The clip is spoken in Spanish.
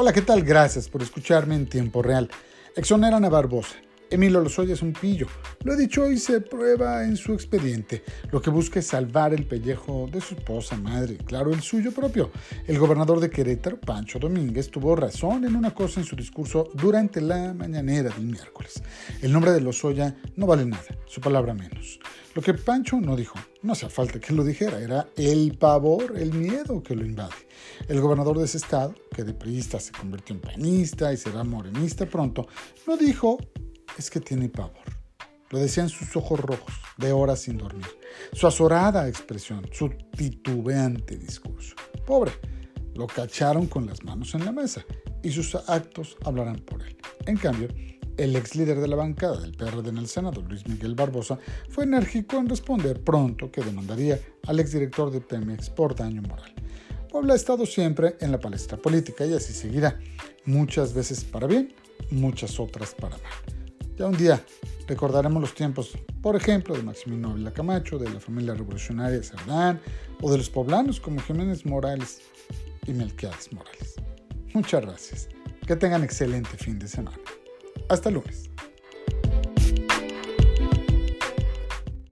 Hola, ¿qué tal? Gracias por escucharme en tiempo real. Exoneran a Barbosa. Emilio Lozoya es un pillo. Lo he dicho y se prueba en su expediente. Lo que busca es salvar el pellejo de su esposa madre, claro, el suyo propio. El gobernador de Querétaro, Pancho Domínguez, tuvo razón en una cosa en su discurso durante la mañanera del miércoles. El nombre de Lozoya no vale nada, su palabra menos. Lo que Pancho no dijo, no hacía falta que lo dijera, era el pavor, el miedo que lo invade. El gobernador de ese estado, que de priista se convirtió en panista y será morenista pronto, no dijo es que tiene pavor. Lo decían sus ojos rojos, de horas sin dormir, su azorada expresión, su titubeante discurso. Pobre, lo cacharon con las manos en la mesa y sus actos hablarán por él. En cambio, el ex líder de la bancada del PRD en el Senado, Luis Miguel Barbosa, fue enérgico en responder pronto que demandaría al exdirector de Pemex por daño moral. Puebla ha estado siempre en la palestra política y así seguirá, muchas veces para bien, muchas otras para mal. Ya un día recordaremos los tiempos, por ejemplo, de Maximino Ávila Camacho, de la familia revolucionaria Cerdán o de los poblanos como Jiménez Morales y Melquiades Morales. Muchas gracias. Que tengan excelente fin de semana. Hasta lunes.